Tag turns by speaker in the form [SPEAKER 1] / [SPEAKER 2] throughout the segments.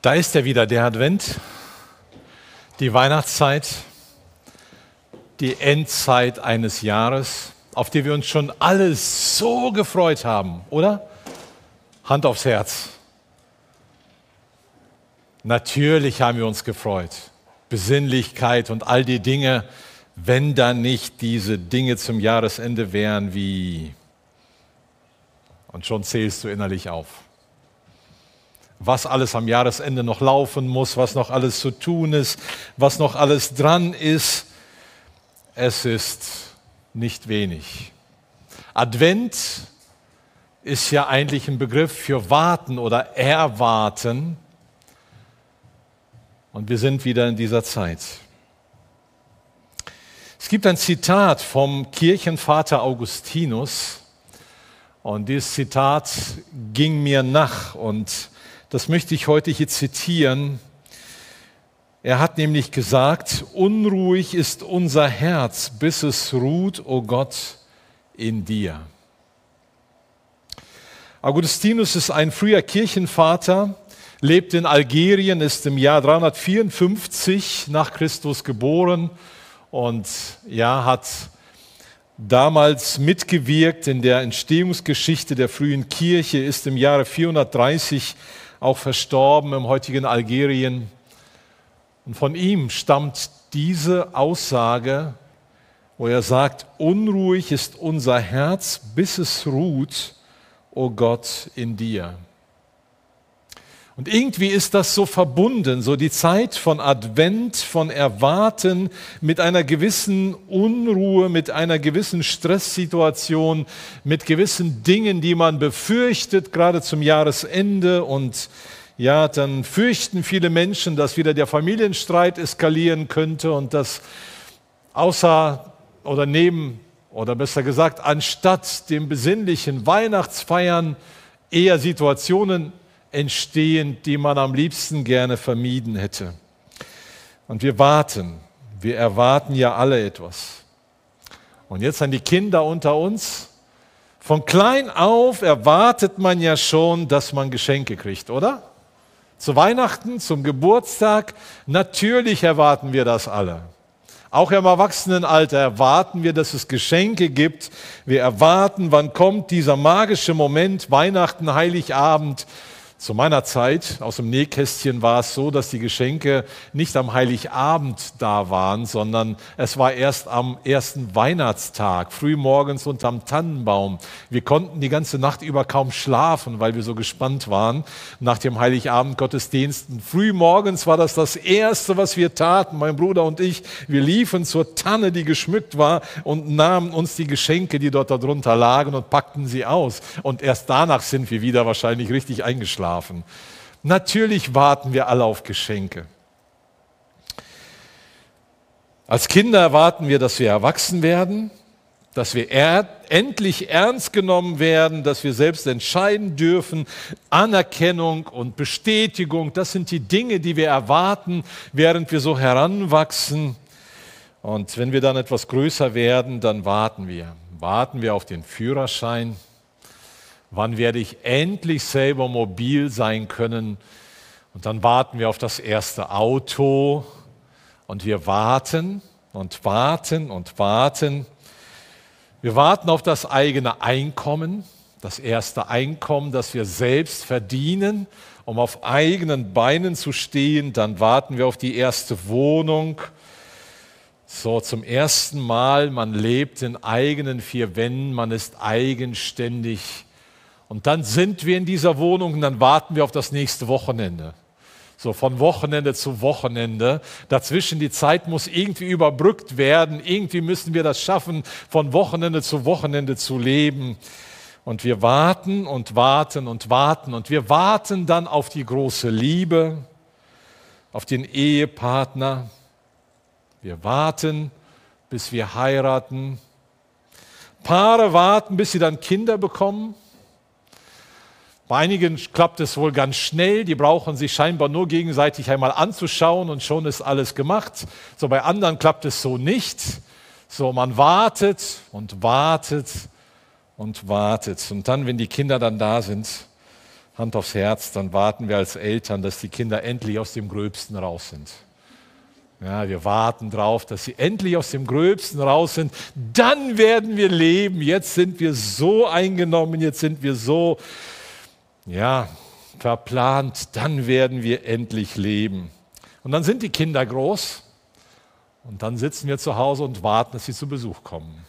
[SPEAKER 1] Da ist er wieder, der Advent, die Weihnachtszeit, die Endzeit eines Jahres, auf die wir uns schon alle so gefreut haben, oder? Hand aufs Herz. Natürlich haben wir uns gefreut. Besinnlichkeit und all die Dinge, wenn da nicht diese Dinge zum Jahresende wären wie... Und schon zählst du innerlich auf was alles am Jahresende noch laufen muss, was noch alles zu tun ist, was noch alles dran ist. Es ist nicht wenig. Advent ist ja eigentlich ein Begriff für warten oder erwarten. Und wir sind wieder in dieser Zeit. Es gibt ein Zitat vom Kirchenvater Augustinus und dieses Zitat ging mir nach und das möchte ich heute hier zitieren. Er hat nämlich gesagt, unruhig ist unser Herz, bis es ruht, o oh Gott, in dir. Augustinus ist ein früher Kirchenvater, lebt in Algerien, ist im Jahr 354 nach Christus geboren und ja, hat damals mitgewirkt in der Entstehungsgeschichte der frühen Kirche, ist im Jahre 430 auch verstorben im heutigen Algerien. Und von ihm stammt diese Aussage, wo er sagt, unruhig ist unser Herz, bis es ruht, o oh Gott, in dir. Und irgendwie ist das so verbunden, so die Zeit von Advent, von Erwarten mit einer gewissen Unruhe, mit einer gewissen Stresssituation, mit gewissen Dingen, die man befürchtet, gerade zum Jahresende. Und ja, dann fürchten viele Menschen, dass wieder der Familienstreit eskalieren könnte und dass außer oder neben oder besser gesagt, anstatt dem besinnlichen Weihnachtsfeiern eher Situationen entstehen, die man am liebsten gerne vermieden hätte. Und wir warten, wir erwarten ja alle etwas. Und jetzt an die Kinder unter uns. Von klein auf erwartet man ja schon, dass man Geschenke kriegt, oder? Zu Weihnachten, zum Geburtstag, natürlich erwarten wir das alle. Auch im Erwachsenenalter erwarten wir, dass es Geschenke gibt. Wir erwarten, wann kommt dieser magische Moment, Weihnachten, Heiligabend, zu meiner Zeit aus dem Nähkästchen war es so, dass die Geschenke nicht am Heiligabend da waren, sondern es war erst am ersten Weihnachtstag, frühmorgens unterm Tannenbaum. Wir konnten die ganze Nacht über kaum schlafen, weil wir so gespannt waren nach dem Heiligabend Gottesdiensten. Frühmorgens war das das Erste, was wir taten, mein Bruder und ich. Wir liefen zur Tanne, die geschmückt war und nahmen uns die Geschenke, die dort darunter lagen und packten sie aus. Und erst danach sind wir wieder wahrscheinlich richtig eingeschlafen schlafen. Natürlich warten wir alle auf Geschenke. Als Kinder erwarten wir, dass wir erwachsen werden, dass wir er endlich ernst genommen werden, dass wir selbst entscheiden dürfen. Anerkennung und Bestätigung, das sind die Dinge, die wir erwarten, während wir so heranwachsen. Und wenn wir dann etwas größer werden, dann warten wir. Warten wir auf den Führerschein, Wann werde ich endlich selber mobil sein können? Und dann warten wir auf das erste Auto und wir warten und warten und warten. Wir warten auf das eigene Einkommen, das erste Einkommen, das wir selbst verdienen, um auf eigenen Beinen zu stehen. Dann warten wir auf die erste Wohnung. So zum ersten Mal, man lebt in eigenen vier Wänden, man ist eigenständig und dann sind wir in dieser Wohnung und dann warten wir auf das nächste Wochenende. So von Wochenende zu Wochenende. Dazwischen die Zeit muss irgendwie überbrückt werden. Irgendwie müssen wir das schaffen, von Wochenende zu Wochenende zu leben. Und wir warten und warten und warten. Und wir warten dann auf die große Liebe, auf den Ehepartner. Wir warten, bis wir heiraten. Paare warten, bis sie dann Kinder bekommen. Bei einigen klappt es wohl ganz schnell, die brauchen sich scheinbar nur gegenseitig einmal anzuschauen und schon ist alles gemacht. So bei anderen klappt es so nicht. So man wartet und wartet und wartet und dann, wenn die Kinder dann da sind, Hand aufs Herz, dann warten wir als Eltern, dass die Kinder endlich aus dem Gröbsten raus sind. Ja, wir warten darauf, dass sie endlich aus dem Gröbsten raus sind. Dann werden wir leben. Jetzt sind wir so eingenommen, jetzt sind wir so, ja, verplant. Dann werden wir endlich leben. Und dann sind die Kinder groß und dann sitzen wir zu Hause und warten, dass sie zu Besuch kommen.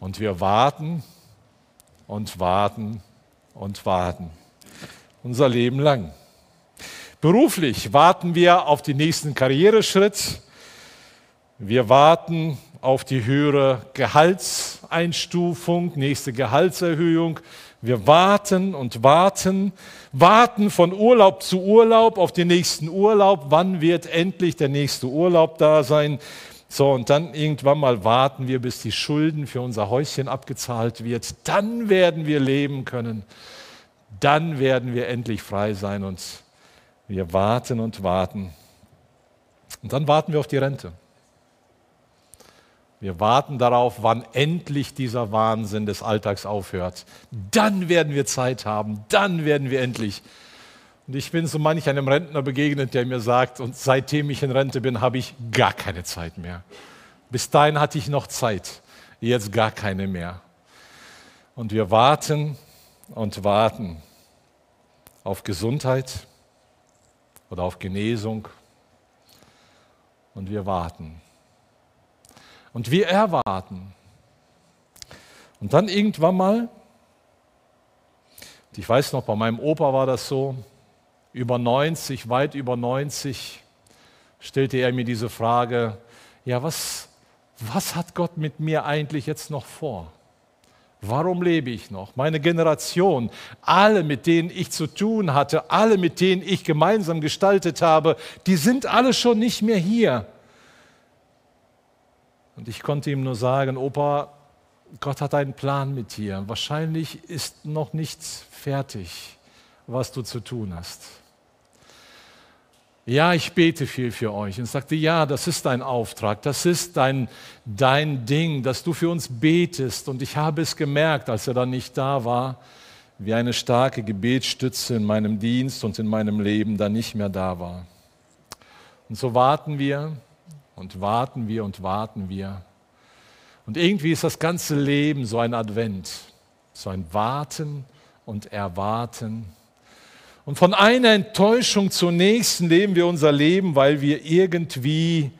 [SPEAKER 1] Und wir warten und warten und warten. Unser Leben lang. Beruflich warten wir auf den nächsten Karriereschritt. Wir warten auf die höhere Gehaltseinstufung, nächste Gehaltserhöhung. Wir warten und warten, warten von Urlaub zu Urlaub auf den nächsten Urlaub. Wann wird endlich der nächste Urlaub da sein? So, und dann irgendwann mal warten wir, bis die Schulden für unser Häuschen abgezahlt wird. Dann werden wir leben können. Dann werden wir endlich frei sein und wir warten und warten. Und dann warten wir auf die Rente. Wir warten darauf, wann endlich dieser Wahnsinn des Alltags aufhört. Dann werden wir Zeit haben, dann werden wir endlich. Und ich bin so manch einem Rentner begegnet, der mir sagt, und seitdem ich in Rente bin, habe ich gar keine Zeit mehr. Bis dahin hatte ich noch Zeit, jetzt gar keine mehr. Und wir warten und warten auf Gesundheit, oder auf Genesung. Und wir warten. Und wir erwarten. Und dann irgendwann mal, ich weiß noch, bei meinem Opa war das so, über 90, weit über 90, stellte er mir diese Frage, ja, was, was hat Gott mit mir eigentlich jetzt noch vor? Warum lebe ich noch? Meine Generation, alle, mit denen ich zu tun hatte, alle, mit denen ich gemeinsam gestaltet habe, die sind alle schon nicht mehr hier. Und ich konnte ihm nur sagen, Opa, Gott hat einen Plan mit dir. Wahrscheinlich ist noch nichts fertig, was du zu tun hast ja, ich bete viel für euch. Und sagte, ja, das ist dein Auftrag, das ist dein, dein Ding, dass du für uns betest. Und ich habe es gemerkt, als er dann nicht da war, wie eine starke Gebetsstütze in meinem Dienst und in meinem Leben dann nicht mehr da war. Und so warten wir und warten wir und warten wir. Und irgendwie ist das ganze Leben so ein Advent, so ein Warten und Erwarten und von einer Enttäuschung zur nächsten leben wir unser Leben, weil wir irgendwie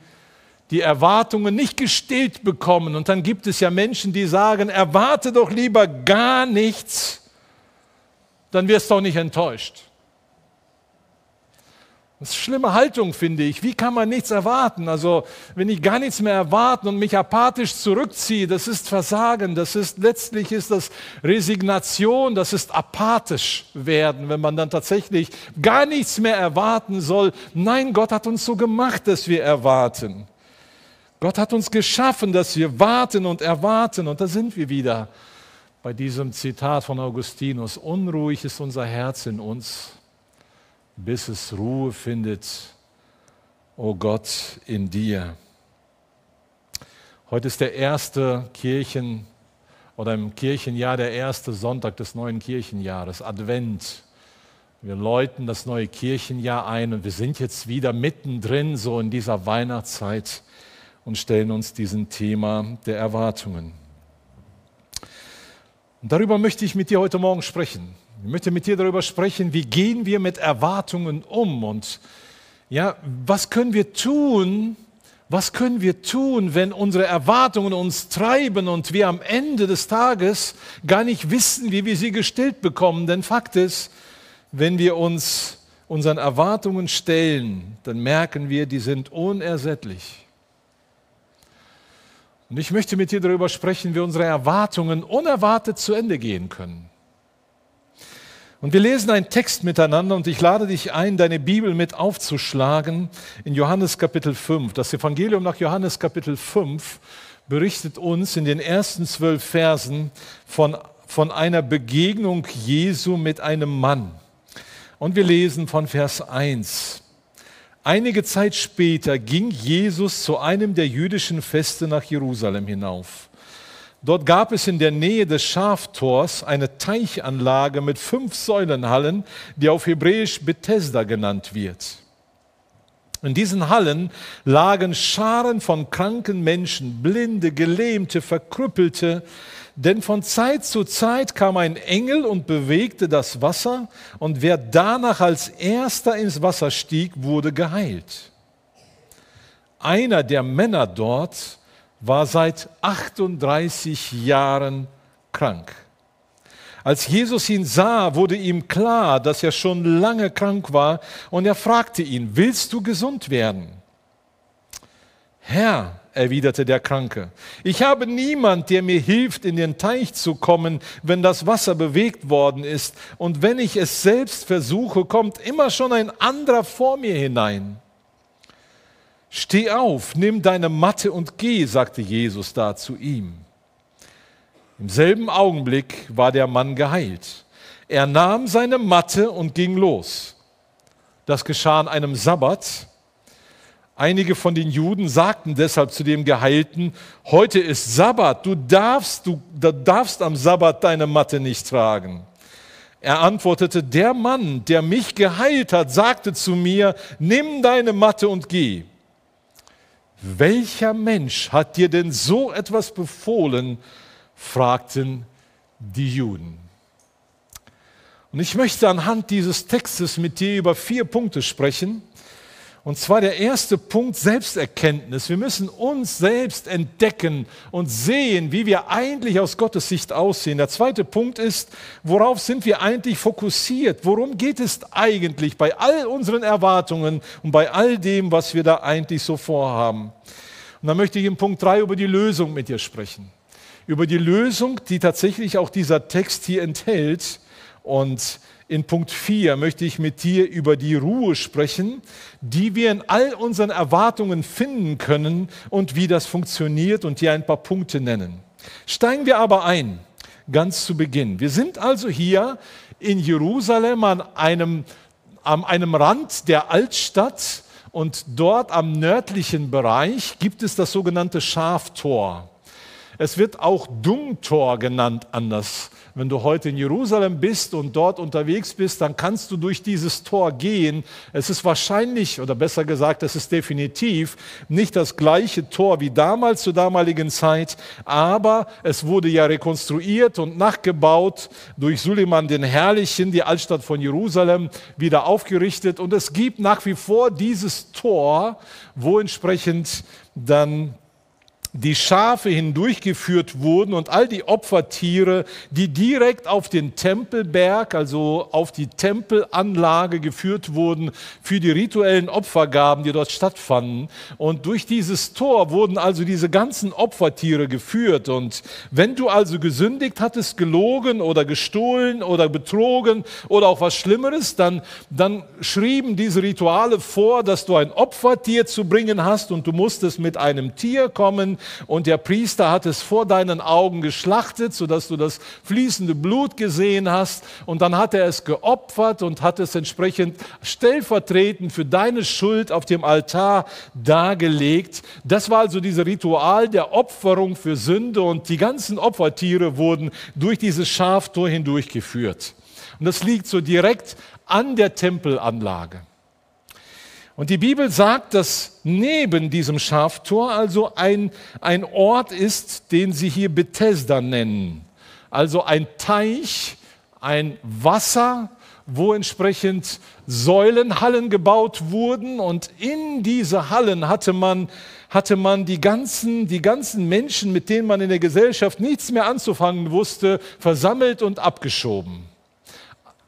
[SPEAKER 1] die Erwartungen nicht gestillt bekommen. Und dann gibt es ja Menschen, die sagen, erwarte doch lieber gar nichts, dann wirst du auch nicht enttäuscht. Das ist schlimme Haltung, finde ich. Wie kann man nichts erwarten? Also, wenn ich gar nichts mehr erwarten und mich apathisch zurückziehe, das ist Versagen, das ist letztlich ist das Resignation, das ist apathisch werden, wenn man dann tatsächlich gar nichts mehr erwarten soll. Nein, Gott hat uns so gemacht, dass wir erwarten. Gott hat uns geschaffen, dass wir warten und erwarten. Und da sind wir wieder bei diesem Zitat von Augustinus. Unruhig ist unser Herz in uns bis es Ruhe findet, o oh Gott, in dir. Heute ist der erste Kirchen- oder im Kirchenjahr der erste Sonntag des neuen Kirchenjahres, Advent. Wir läuten das neue Kirchenjahr ein und wir sind jetzt wieder mittendrin so in dieser Weihnachtszeit und stellen uns diesem Thema der Erwartungen. Und darüber möchte ich mit dir heute Morgen sprechen. Ich möchte mit dir darüber sprechen, wie gehen wir mit Erwartungen um und ja, was können wir tun? Was können wir tun, wenn unsere Erwartungen uns treiben und wir am Ende des Tages gar nicht wissen, wie wir sie gestillt bekommen? Denn Fakt ist, wenn wir uns unseren Erwartungen stellen, dann merken wir, die sind unersättlich. Und ich möchte mit dir darüber sprechen, wie unsere Erwartungen unerwartet zu Ende gehen können. Und wir lesen einen Text miteinander und ich lade dich ein, deine Bibel mit aufzuschlagen in Johannes Kapitel 5. Das Evangelium nach Johannes Kapitel 5 berichtet uns in den ersten zwölf Versen von, von einer Begegnung Jesu mit einem Mann. Und wir lesen von Vers 1. Einige Zeit später ging Jesus zu einem der jüdischen Feste nach Jerusalem hinauf. Dort gab es in der Nähe des Schaftors eine Teichanlage mit fünf Säulenhallen, die auf Hebräisch Bethesda genannt wird. In diesen Hallen lagen Scharen von kranken Menschen, Blinde, Gelähmte, Verkrüppelte, denn von Zeit zu Zeit kam ein Engel und bewegte das Wasser, und wer danach als erster ins Wasser stieg, wurde geheilt. Einer der Männer dort war seit 38 Jahren krank. Als Jesus ihn sah, wurde ihm klar, dass er schon lange krank war und er fragte ihn, willst du gesund werden? Herr, erwiderte der Kranke, ich habe niemand, der mir hilft, in den Teich zu kommen, wenn das Wasser bewegt worden ist, und wenn ich es selbst versuche, kommt immer schon ein anderer vor mir hinein. Steh auf, nimm deine Matte und geh, sagte Jesus da zu ihm. Im selben Augenblick war der Mann geheilt. Er nahm seine Matte und ging los. Das geschah an einem Sabbat. Einige von den Juden sagten deshalb zu dem Geheilten, heute ist Sabbat, du darfst, du, du darfst am Sabbat deine Matte nicht tragen. Er antwortete, der Mann, der mich geheilt hat, sagte zu mir, nimm deine Matte und geh welcher Mensch hat dir denn so etwas befohlen? fragten die Juden. Und ich möchte anhand dieses Textes mit dir über vier Punkte sprechen, und zwar der erste Punkt Selbsterkenntnis. Wir müssen uns selbst entdecken und sehen, wie wir eigentlich aus Gottes Sicht aussehen. Der zweite Punkt ist, worauf sind wir eigentlich fokussiert? Worum geht es eigentlich bei all unseren Erwartungen und bei all dem, was wir da eigentlich so vorhaben? Und dann möchte ich in Punkt 3 über die Lösung mit dir sprechen. Über die Lösung, die tatsächlich auch dieser Text hier enthält. Und in Punkt 4 möchte ich mit dir über die Ruhe sprechen, die wir in all unseren Erwartungen finden können und wie das funktioniert und dir ein paar Punkte nennen. Steigen wir aber ein, ganz zu Beginn. Wir sind also hier in Jerusalem an einem, an einem Rand der Altstadt und dort am nördlichen Bereich gibt es das sogenannte Schaftor. Es wird auch Dungtor genannt anders wenn du heute in Jerusalem bist und dort unterwegs bist, dann kannst du durch dieses Tor gehen. Es ist wahrscheinlich, oder besser gesagt, es ist definitiv nicht das gleiche Tor wie damals zur damaligen Zeit, aber es wurde ja rekonstruiert und nachgebaut durch Suleiman den Herrlichen, die Altstadt von Jerusalem, wieder aufgerichtet. Und es gibt nach wie vor dieses Tor, wo entsprechend dann die Schafe hindurchgeführt wurden und all die Opfertiere, die direkt auf den Tempelberg, also auf die Tempelanlage geführt wurden für die rituellen Opfergaben, die dort stattfanden. Und durch dieses Tor wurden also diese ganzen Opfertiere geführt. Und wenn du also gesündigt hattest, gelogen oder gestohlen oder betrogen oder auch was Schlimmeres, dann, dann schrieben diese Rituale vor, dass du ein Opfertier zu bringen hast und du musstest mit einem Tier kommen, und der Priester hat es vor deinen Augen geschlachtet, sodass du das fließende Blut gesehen hast und dann hat er es geopfert und hat es entsprechend stellvertretend für deine Schuld auf dem Altar dargelegt. Das war also dieses Ritual der Opferung für Sünde und die ganzen Opfertiere wurden durch dieses Schaftor hindurchgeführt. Und das liegt so direkt an der Tempelanlage. Und die Bibel sagt, dass neben diesem Schaftor also ein, ein Ort ist, den sie hier Bethesda nennen. Also ein Teich, ein Wasser, wo entsprechend Säulenhallen gebaut wurden und in diese Hallen hatte man, hatte man die, ganzen, die ganzen Menschen, mit denen man in der Gesellschaft nichts mehr anzufangen wusste, versammelt und abgeschoben.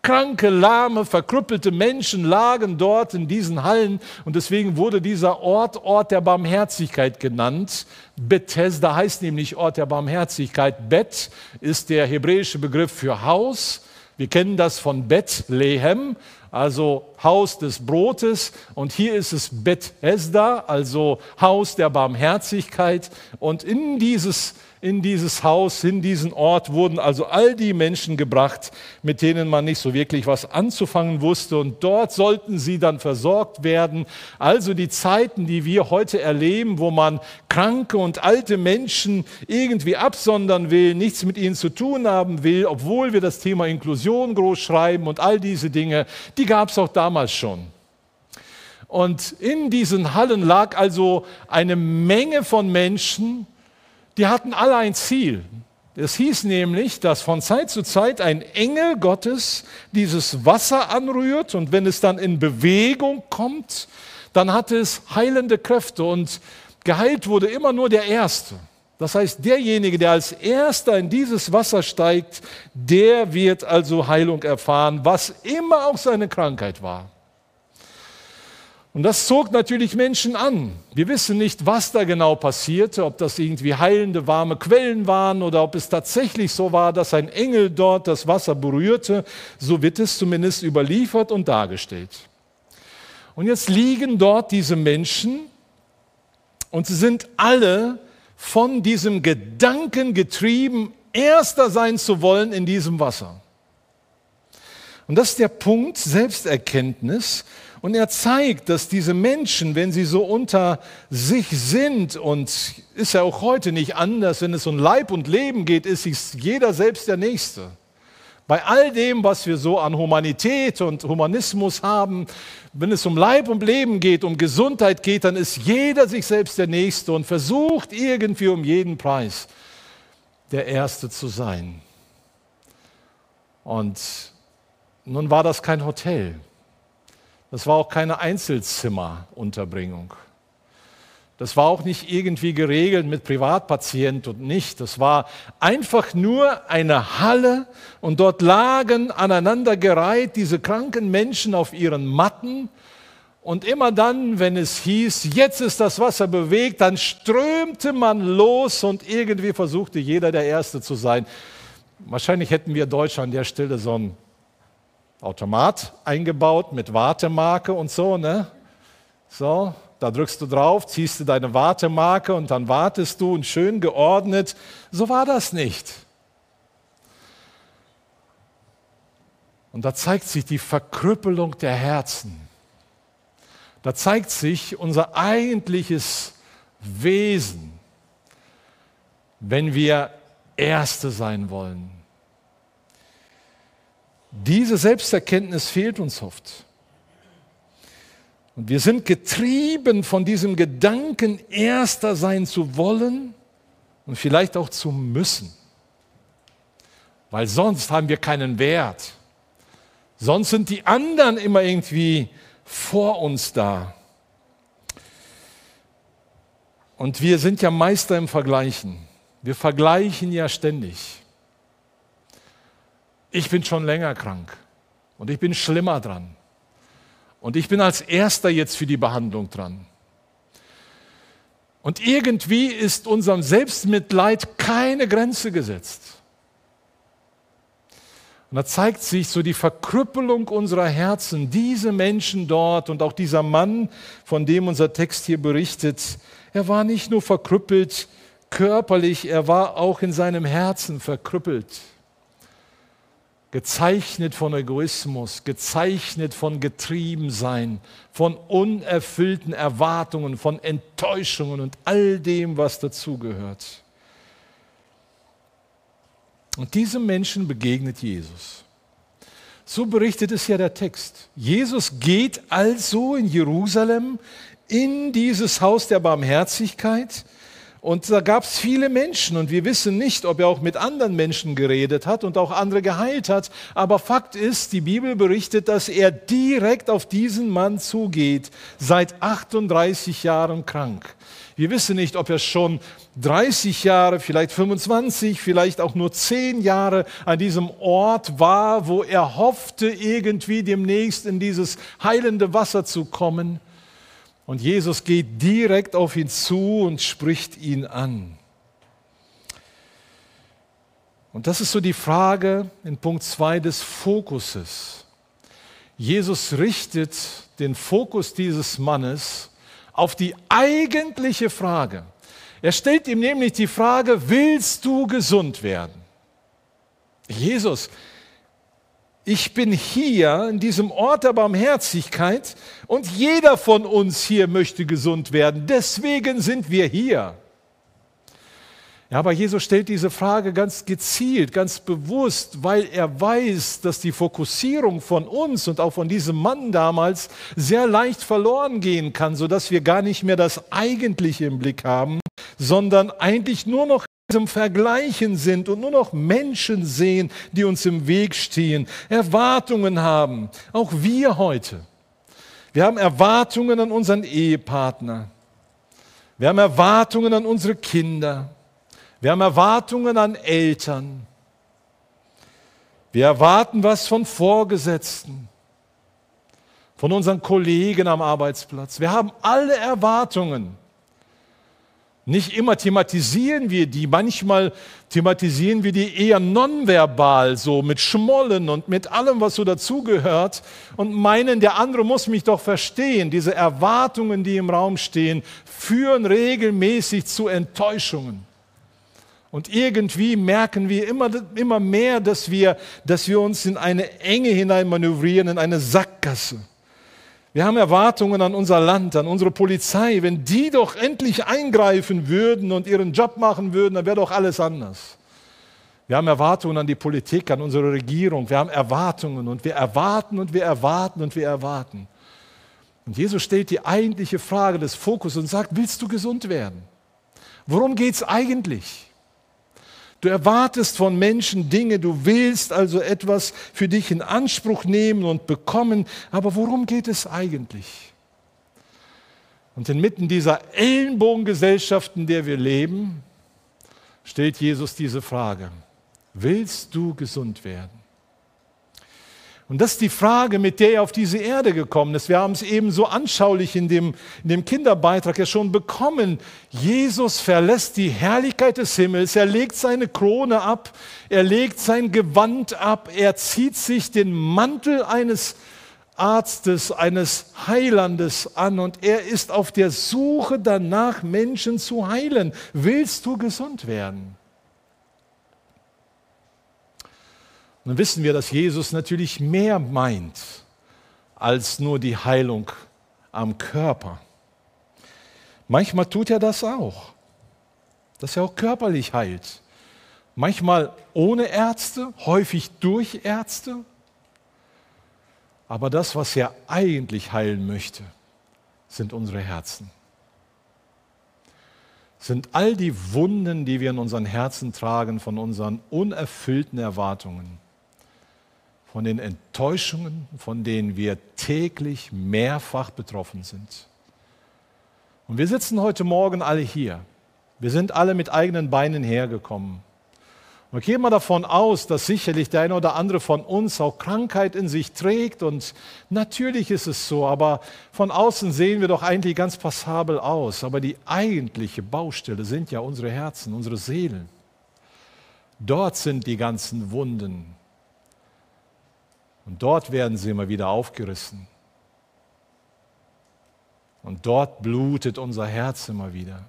[SPEAKER 1] Kranke, lahme, verkrüppelte Menschen lagen dort in diesen Hallen und deswegen wurde dieser Ort Ort der Barmherzigkeit genannt. Bethesda heißt nämlich Ort der Barmherzigkeit. Bet ist der hebräische Begriff für Haus. Wir kennen das von Bethlehem, also Haus des Brotes. Und hier ist es Bethesda, also Haus der Barmherzigkeit. Und in dieses in dieses Haus, in diesen Ort wurden also all die Menschen gebracht, mit denen man nicht so wirklich was anzufangen wusste. Und dort sollten sie dann versorgt werden. Also die Zeiten, die wir heute erleben, wo man kranke und alte Menschen irgendwie absondern will, nichts mit ihnen zu tun haben will, obwohl wir das Thema Inklusion groß schreiben und all diese Dinge, die gab es auch damals schon. Und in diesen Hallen lag also eine Menge von Menschen, die hatten alle ein Ziel. Es hieß nämlich, dass von Zeit zu Zeit ein Engel Gottes dieses Wasser anrührt und wenn es dann in Bewegung kommt, dann hat es heilende Kräfte und geheilt wurde immer nur der Erste. Das heißt, derjenige, der als Erster in dieses Wasser steigt, der wird also Heilung erfahren, was immer auch seine Krankheit war. Und das zog natürlich Menschen an. Wir wissen nicht, was da genau passierte, ob das irgendwie heilende, warme Quellen waren oder ob es tatsächlich so war, dass ein Engel dort das Wasser berührte. So wird es zumindest überliefert und dargestellt. Und jetzt liegen dort diese Menschen und sie sind alle von diesem Gedanken getrieben, erster sein zu wollen in diesem Wasser. Und das ist der Punkt Selbsterkenntnis, und er zeigt, dass diese Menschen, wenn sie so unter sich sind, und ist ja auch heute nicht anders, wenn es um Leib und Leben geht, ist jeder selbst der Nächste. Bei all dem, was wir so an Humanität und Humanismus haben, wenn es um Leib und Leben geht, um Gesundheit geht, dann ist jeder sich selbst der Nächste und versucht irgendwie um jeden Preis der Erste zu sein. Und nun war das kein Hotel. Das war auch keine Einzelzimmerunterbringung. Das war auch nicht irgendwie geregelt mit Privatpatient und nicht. Das war einfach nur eine Halle und dort lagen aneinandergereiht diese kranken Menschen auf ihren Matten. Und immer dann, wenn es hieß, jetzt ist das Wasser bewegt, dann strömte man los und irgendwie versuchte jeder der Erste zu sein. Wahrscheinlich hätten wir Deutsche an der Stelle so ein Automat eingebaut mit Wartemarke und so, ne? So, da drückst du drauf, ziehst du deine Wartemarke und dann wartest du und schön geordnet. So war das nicht. Und da zeigt sich die Verkrüppelung der Herzen. Da zeigt sich unser eigentliches Wesen, wenn wir Erste sein wollen. Diese Selbsterkenntnis fehlt uns oft. Und wir sind getrieben von diesem Gedanken, erster sein zu wollen und vielleicht auch zu müssen. Weil sonst haben wir keinen Wert. Sonst sind die anderen immer irgendwie vor uns da. Und wir sind ja Meister im Vergleichen. Wir vergleichen ja ständig ich bin schon länger krank und ich bin schlimmer dran. Und ich bin als erster jetzt für die Behandlung dran. Und irgendwie ist unserem Selbstmitleid keine Grenze gesetzt. Und da zeigt sich so die Verkrüppelung unserer Herzen. Diese Menschen dort und auch dieser Mann, von dem unser Text hier berichtet, er war nicht nur verkrüppelt körperlich, er war auch in seinem Herzen verkrüppelt gezeichnet von Egoismus, gezeichnet von Getriebensein, von unerfüllten Erwartungen, von Enttäuschungen und all dem, was dazugehört. Und diesem Menschen begegnet Jesus. So berichtet es ja der Text. Jesus geht also in Jerusalem in dieses Haus der Barmherzigkeit und da gab es viele Menschen und wir wissen nicht, ob er auch mit anderen Menschen geredet hat und auch andere geheilt hat. Aber Fakt ist, die Bibel berichtet, dass er direkt auf diesen Mann zugeht, seit 38 Jahren krank. Wir wissen nicht, ob er schon 30 Jahre, vielleicht 25, vielleicht auch nur 10 Jahre an diesem Ort war, wo er hoffte, irgendwie demnächst in dieses heilende Wasser zu kommen. Und Jesus geht direkt auf ihn zu und spricht ihn an. Und das ist so die Frage in Punkt 2 des Fokuses. Jesus richtet den Fokus dieses Mannes auf die eigentliche Frage. Er stellt ihm nämlich die Frage, willst du gesund werden? Jesus, ich bin hier in diesem Ort der Barmherzigkeit und jeder von uns hier möchte gesund werden. Deswegen sind wir hier. Ja, aber Jesus stellt diese Frage ganz gezielt, ganz bewusst, weil er weiß, dass die Fokussierung von uns und auch von diesem Mann damals sehr leicht verloren gehen kann, sodass wir gar nicht mehr das Eigentliche im Blick haben, sondern eigentlich nur noch im Vergleichen sind und nur noch Menschen sehen, die uns im Weg stehen, Erwartungen haben, auch wir heute. Wir haben Erwartungen an unseren Ehepartner. Wir haben Erwartungen an unsere Kinder. Wir haben Erwartungen an Eltern. Wir erwarten was von Vorgesetzten, von unseren Kollegen am Arbeitsplatz. Wir haben alle Erwartungen. Nicht immer thematisieren wir die, manchmal thematisieren wir die eher nonverbal, so mit Schmollen und mit allem, was so dazugehört und meinen, der andere muss mich doch verstehen. Diese Erwartungen, die im Raum stehen, führen regelmäßig zu Enttäuschungen. Und irgendwie merken wir immer, immer mehr, dass wir, dass wir uns in eine Enge hineinmanövrieren, in eine Sackgasse. Wir haben Erwartungen an unser Land, an unsere Polizei. Wenn die doch endlich eingreifen würden und ihren Job machen würden, dann wäre doch alles anders. Wir haben Erwartungen an die Politik, an unsere Regierung. Wir haben Erwartungen und wir erwarten und wir erwarten und wir erwarten. Und Jesus stellt die eigentliche Frage des Fokus und sagt, willst du gesund werden? Worum geht es eigentlich? Du erwartest von Menschen Dinge, du willst also etwas für dich in Anspruch nehmen und bekommen, aber worum geht es eigentlich? Und inmitten dieser Ellenbogengesellschaft, in der wir leben, stellt Jesus diese Frage, willst du gesund werden? Und das ist die Frage, mit der er auf diese Erde gekommen ist. Wir haben es eben so anschaulich in dem, in dem Kinderbeitrag ja schon bekommen. Jesus verlässt die Herrlichkeit des Himmels, er legt seine Krone ab, er legt sein Gewand ab, er zieht sich den Mantel eines Arztes, eines Heilandes an und er ist auf der Suche danach, Menschen zu heilen. Willst du gesund werden? Und dann wissen wir, dass Jesus natürlich mehr meint als nur die Heilung am Körper. Manchmal tut er das auch, dass er auch körperlich heilt. Manchmal ohne Ärzte, häufig durch Ärzte. Aber das, was er eigentlich heilen möchte, sind unsere Herzen. Sind all die Wunden, die wir in unseren Herzen tragen von unseren unerfüllten Erwartungen von den Enttäuschungen, von denen wir täglich mehrfach betroffen sind. Und wir sitzen heute Morgen alle hier. Wir sind alle mit eigenen Beinen hergekommen. Und gehen wir davon aus, dass sicherlich der eine oder andere von uns auch Krankheit in sich trägt. Und natürlich ist es so, aber von außen sehen wir doch eigentlich ganz passabel aus. Aber die eigentliche Baustelle sind ja unsere Herzen, unsere Seelen. Dort sind die ganzen Wunden, und dort werden sie immer wieder aufgerissen. Und dort blutet unser Herz immer wieder,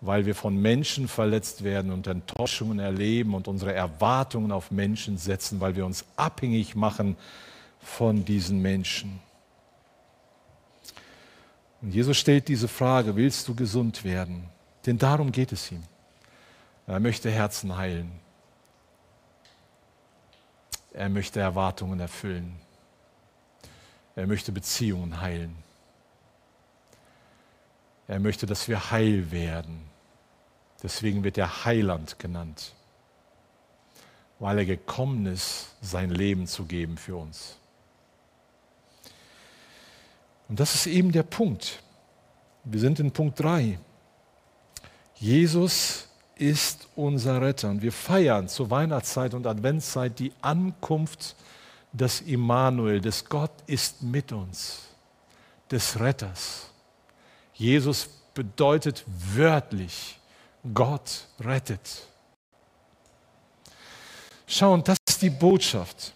[SPEAKER 1] weil wir von Menschen verletzt werden und Enttäuschungen erleben und unsere Erwartungen auf Menschen setzen, weil wir uns abhängig machen von diesen Menschen. Und Jesus stellt diese Frage, willst du gesund werden? Denn darum geht es ihm. Er möchte Herzen heilen. Er möchte Erwartungen erfüllen. Er möchte Beziehungen heilen. Er möchte, dass wir heil werden. Deswegen wird er Heiland genannt, weil er gekommen ist, sein Leben zu geben für uns. Und das ist eben der Punkt. Wir sind in Punkt 3. Jesus ist unser Retter. Und wir feiern zur Weihnachtszeit und Adventszeit die Ankunft des Immanuel, des Gott ist mit uns, des Retters. Jesus bedeutet wörtlich, Gott rettet. Schauen, das ist die Botschaft,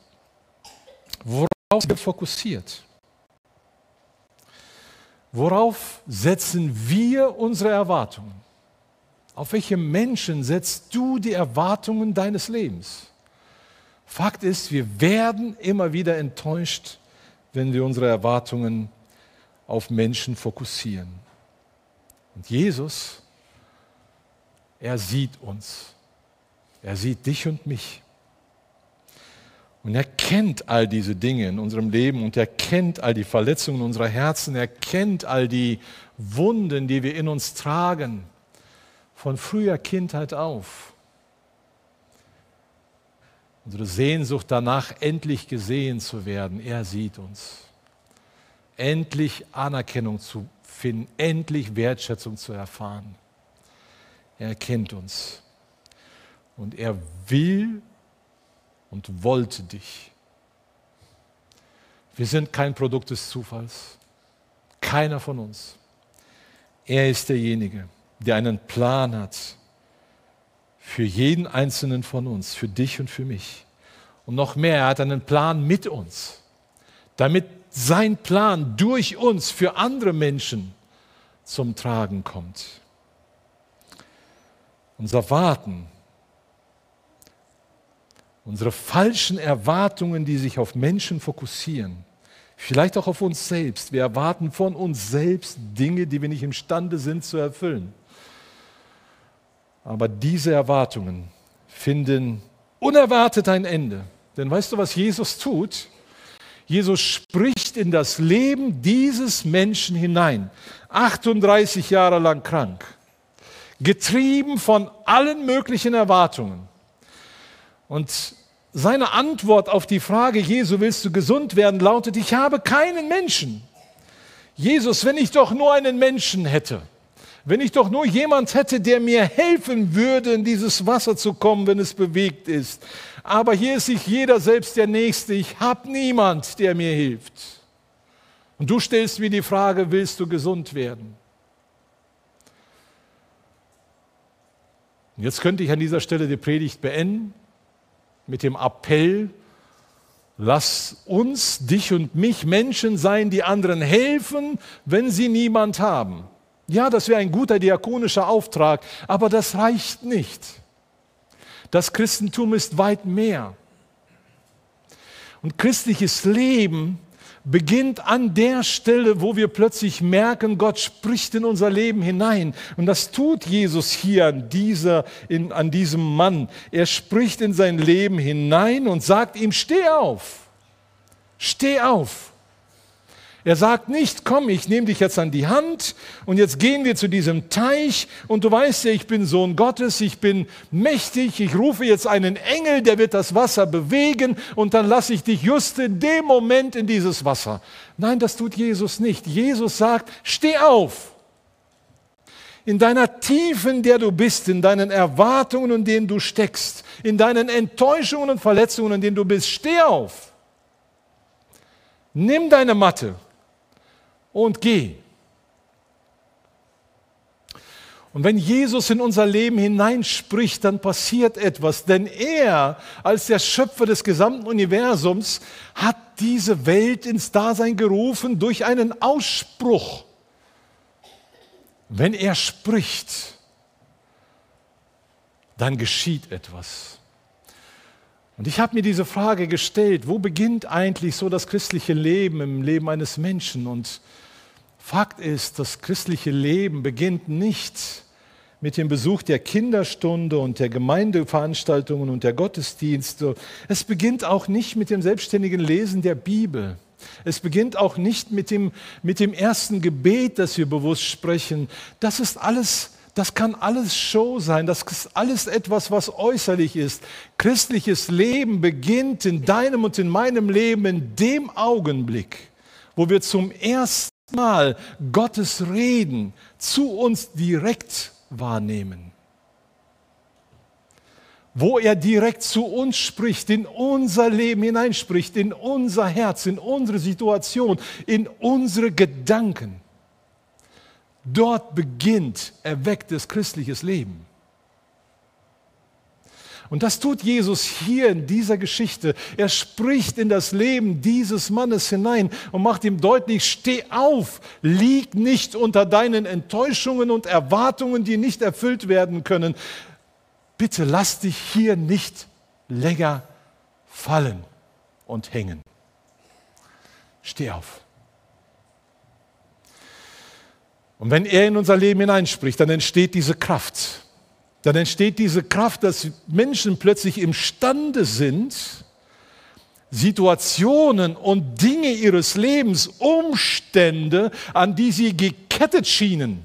[SPEAKER 1] worauf wir fokussiert. Worauf setzen wir unsere Erwartungen? Auf welche Menschen setzt du die Erwartungen deines Lebens? Fakt ist, wir werden immer wieder enttäuscht, wenn wir unsere Erwartungen auf Menschen fokussieren. Und Jesus, er sieht uns. Er sieht dich und mich. Und er kennt all diese Dinge in unserem Leben und er kennt all die Verletzungen unserer Herzen. Er kennt all die Wunden, die wir in uns tragen, von früher Kindheit auf. Unsere Sehnsucht danach, endlich gesehen zu werden, er sieht uns. Endlich Anerkennung zu finden, endlich Wertschätzung zu erfahren. Er kennt uns. Und er will und wollte dich. Wir sind kein Produkt des Zufalls. Keiner von uns. Er ist derjenige, der einen Plan hat für jeden einzelnen von uns, für dich und für mich. Und noch mehr, er hat einen Plan mit uns, damit sein Plan durch uns für andere Menschen zum Tragen kommt. Unser Warten unsere falschen Erwartungen, die sich auf Menschen fokussieren, vielleicht auch auf uns selbst. Wir erwarten von uns selbst Dinge, die wir nicht imstande sind zu erfüllen. Aber diese Erwartungen finden unerwartet ein Ende. Denn weißt du, was Jesus tut? Jesus spricht in das Leben dieses Menschen hinein. 38 Jahre lang krank. Getrieben von allen möglichen Erwartungen. Und seine Antwort auf die Frage, Jesu, willst du gesund werden, lautet, ich habe keinen Menschen. Jesus, wenn ich doch nur einen Menschen hätte, wenn ich doch nur jemand hätte, der mir helfen würde, in dieses Wasser zu kommen, wenn es bewegt ist. Aber hier ist sich jeder selbst der Nächste. Ich habe niemand, der mir hilft. Und du stellst mir die Frage, willst du gesund werden? Jetzt könnte ich an dieser Stelle die Predigt beenden mit dem Appell, lass uns, dich und mich Menschen sein, die anderen helfen, wenn sie niemand haben. Ja, das wäre ein guter diakonischer Auftrag, aber das reicht nicht. Das Christentum ist weit mehr. Und christliches Leben beginnt an der Stelle, wo wir plötzlich merken, Gott spricht in unser Leben hinein. Und das tut Jesus hier an, dieser, in, an diesem Mann. Er spricht in sein Leben hinein und sagt ihm, steh auf, steh auf. Er sagt nicht, komm, ich nehme dich jetzt an die Hand und jetzt gehen wir zu diesem Teich und du weißt ja, ich bin Sohn Gottes, ich bin mächtig, ich rufe jetzt einen Engel, der wird das Wasser bewegen und dann lasse ich dich just in dem Moment in dieses Wasser. Nein, das tut Jesus nicht. Jesus sagt, steh auf. In deiner Tiefe, in der du bist, in deinen Erwartungen, in denen du steckst, in deinen Enttäuschungen und Verletzungen, in denen du bist, steh auf. Nimm deine Matte und geh. Und wenn Jesus in unser Leben hineinspricht, dann passiert etwas, denn er als der Schöpfer des gesamten Universums hat diese Welt ins Dasein gerufen durch einen Ausspruch. Wenn er spricht, dann geschieht etwas. Und ich habe mir diese Frage gestellt, wo beginnt eigentlich so das christliche Leben im Leben eines Menschen? Und Fakt ist, das christliche Leben beginnt nicht mit dem Besuch der Kinderstunde und der Gemeindeveranstaltungen und der Gottesdienste. Es beginnt auch nicht mit dem selbstständigen Lesen der Bibel. Es beginnt auch nicht mit dem, mit dem ersten Gebet, das wir bewusst sprechen. Das ist alles, das kann alles Show sein. Das ist alles etwas, was äußerlich ist. Christliches Leben beginnt in deinem und in meinem Leben in dem Augenblick, wo wir zum ersten Mal Gottes Reden zu uns direkt wahrnehmen. Wo er direkt zu uns spricht, in unser Leben hineinspricht, in unser Herz, in unsere Situation, in unsere Gedanken. Dort beginnt erwecktes christliches Leben. Und das tut Jesus hier in dieser Geschichte. Er spricht in das Leben dieses Mannes hinein und macht ihm deutlich, steh auf, lieg nicht unter deinen Enttäuschungen und Erwartungen, die nicht erfüllt werden können. Bitte lass dich hier nicht länger fallen und hängen. Steh auf. Und wenn er in unser Leben hineinspricht, dann entsteht diese Kraft. Dann entsteht diese Kraft, dass Menschen plötzlich imstande sind, Situationen und Dinge ihres Lebens, Umstände, an die sie gekettet schienen,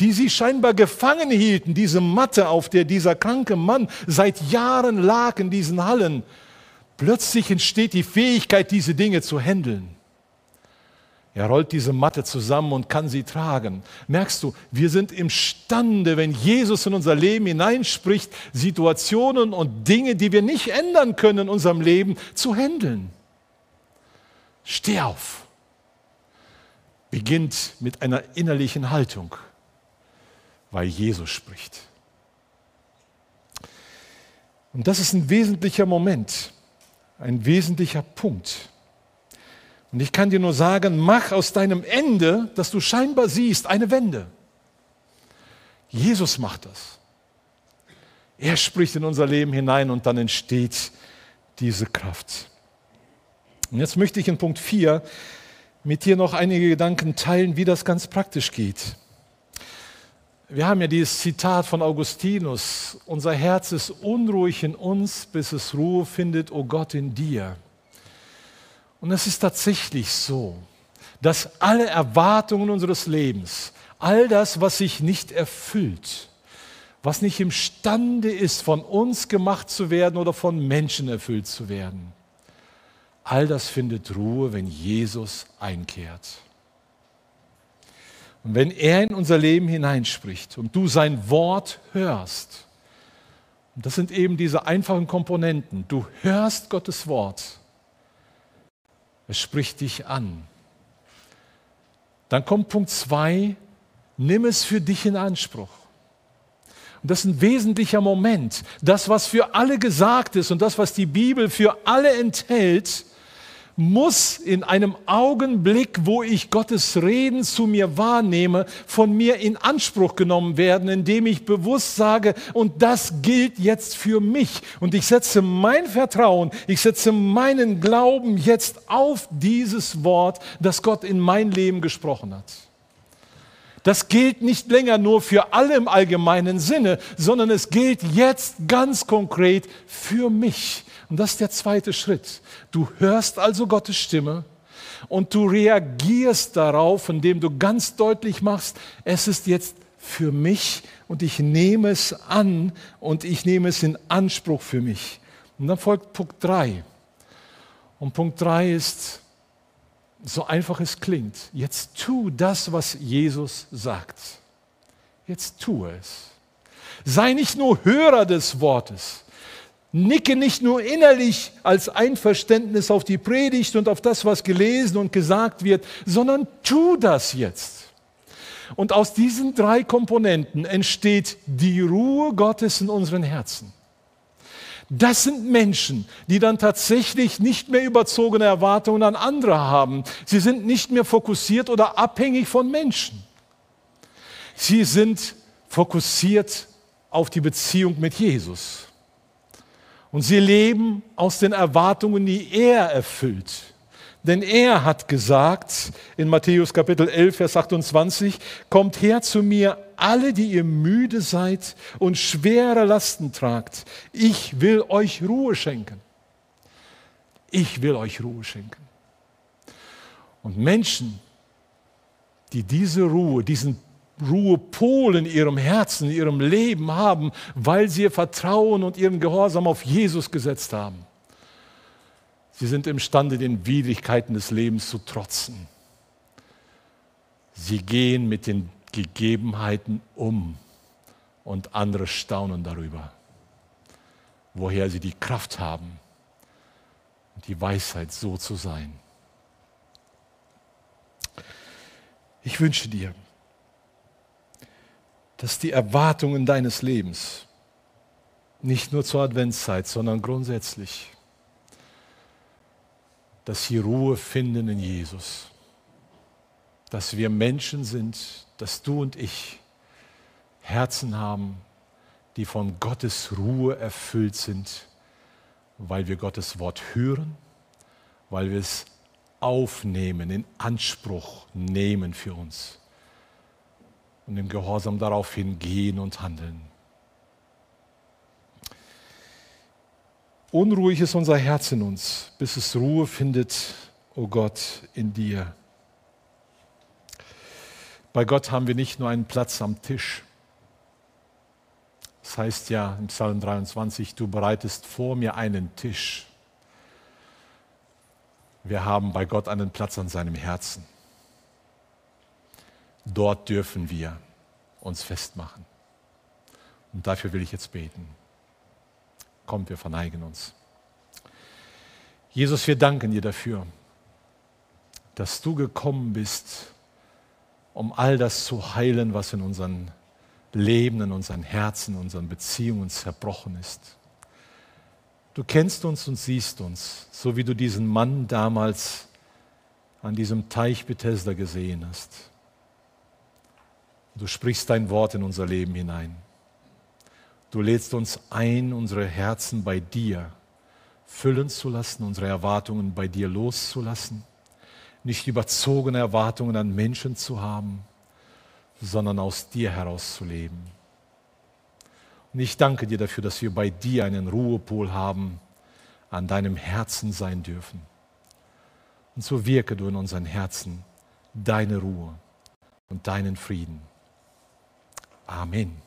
[SPEAKER 1] die sie scheinbar gefangen hielten, diese Matte, auf der dieser kranke Mann seit Jahren lag in diesen Hallen, plötzlich entsteht die Fähigkeit, diese Dinge zu handeln. Er rollt diese Matte zusammen und kann sie tragen. Merkst du, wir sind imstande, wenn Jesus in unser Leben hineinspricht, Situationen und Dinge, die wir nicht ändern können in unserem Leben, zu handeln. Steh auf. Beginnt mit einer innerlichen Haltung, weil Jesus spricht. Und das ist ein wesentlicher Moment, ein wesentlicher Punkt. Und ich kann dir nur sagen, mach aus deinem Ende, das du scheinbar siehst, eine Wende. Jesus macht das. Er spricht in unser Leben hinein und dann entsteht diese Kraft. Und jetzt möchte ich in Punkt 4 mit dir noch einige Gedanken teilen, wie das ganz praktisch geht. Wir haben ja dieses Zitat von Augustinus, unser Herz ist unruhig in uns, bis es Ruhe findet, o oh Gott, in dir. Und es ist tatsächlich so, dass alle Erwartungen unseres Lebens, all das, was sich nicht erfüllt, was nicht imstande ist, von uns gemacht zu werden oder von Menschen erfüllt zu werden, all das findet Ruhe, wenn Jesus einkehrt. Und wenn er in unser Leben hineinspricht und du sein Wort hörst, und das sind eben diese einfachen Komponenten, du hörst Gottes Wort, es spricht dich an. Dann kommt Punkt 2, nimm es für dich in Anspruch. Und das ist ein wesentlicher Moment. Das, was für alle gesagt ist und das, was die Bibel für alle enthält, muss in einem Augenblick, wo ich Gottes Reden zu mir wahrnehme, von mir in Anspruch genommen werden, indem ich bewusst sage, und das gilt jetzt für mich. Und ich setze mein Vertrauen, ich setze meinen Glauben jetzt auf dieses Wort, das Gott in mein Leben gesprochen hat. Das gilt nicht länger nur für alle im allgemeinen Sinne, sondern es gilt jetzt ganz konkret für mich. Und das ist der zweite Schritt. Du hörst also Gottes Stimme und du reagierst darauf, indem du ganz deutlich machst, es ist jetzt für mich und ich nehme es an und ich nehme es in Anspruch für mich. Und dann folgt Punkt 3. Und Punkt 3 ist, so einfach es klingt, jetzt tu das, was Jesus sagt. Jetzt tu es. Sei nicht nur Hörer des Wortes, nicke nicht nur innerlich als Einverständnis auf die Predigt und auf das, was gelesen und gesagt wird, sondern tu das jetzt. Und aus diesen drei Komponenten entsteht die Ruhe Gottes in unseren Herzen. Das sind Menschen, die dann tatsächlich nicht mehr überzogene Erwartungen an andere haben. Sie sind nicht mehr fokussiert oder abhängig von Menschen. Sie sind fokussiert auf die Beziehung mit Jesus. Und sie leben aus den Erwartungen, die er erfüllt. Denn er hat gesagt in Matthäus Kapitel 11, Vers 28, kommt her zu mir alle, die ihr müde seid und schwere Lasten tragt. Ich will euch Ruhe schenken. Ich will euch Ruhe schenken. Und Menschen, die diese Ruhe, diesen Ruhepol in ihrem Herzen, in ihrem Leben haben, weil sie ihr Vertrauen und ihren Gehorsam auf Jesus gesetzt haben. Sie sind imstande, den Widrigkeiten des Lebens zu trotzen. Sie gehen mit den Gegebenheiten um und andere staunen darüber, woher sie die Kraft haben und die Weisheit, so zu sein. Ich wünsche dir, dass die Erwartungen deines Lebens nicht nur zur Adventszeit, sondern grundsätzlich, dass sie Ruhe finden in Jesus, dass wir Menschen sind, dass du und ich Herzen haben, die von Gottes Ruhe erfüllt sind, weil wir Gottes Wort hören, weil wir es aufnehmen, in Anspruch nehmen für uns und im Gehorsam daraufhin gehen und handeln. Unruhig ist unser Herz in uns, bis es Ruhe findet, o oh Gott, in dir. Bei Gott haben wir nicht nur einen Platz am Tisch. Das heißt ja im Psalm 23, du bereitest vor mir einen Tisch. Wir haben bei Gott einen Platz an seinem Herzen. Dort dürfen wir uns festmachen. Und dafür will ich jetzt beten. Kommt, wir verneigen uns. Jesus, wir danken dir dafür, dass du gekommen bist, um all das zu heilen, was in unseren Leben, in unseren Herzen, in unseren Beziehungen zerbrochen ist. Du kennst uns und siehst uns, so wie du diesen Mann damals an diesem Teich Bethesda gesehen hast. Du sprichst dein Wort in unser Leben hinein. Du lädst uns ein, unsere Herzen bei dir füllen zu lassen, unsere Erwartungen bei dir loszulassen, nicht überzogene Erwartungen an Menschen zu haben, sondern aus dir heraus zu leben. Und ich danke dir dafür, dass wir bei dir einen Ruhepol haben, an deinem Herzen sein dürfen. Und so wirke du in unseren Herzen deine Ruhe und deinen Frieden. Amen.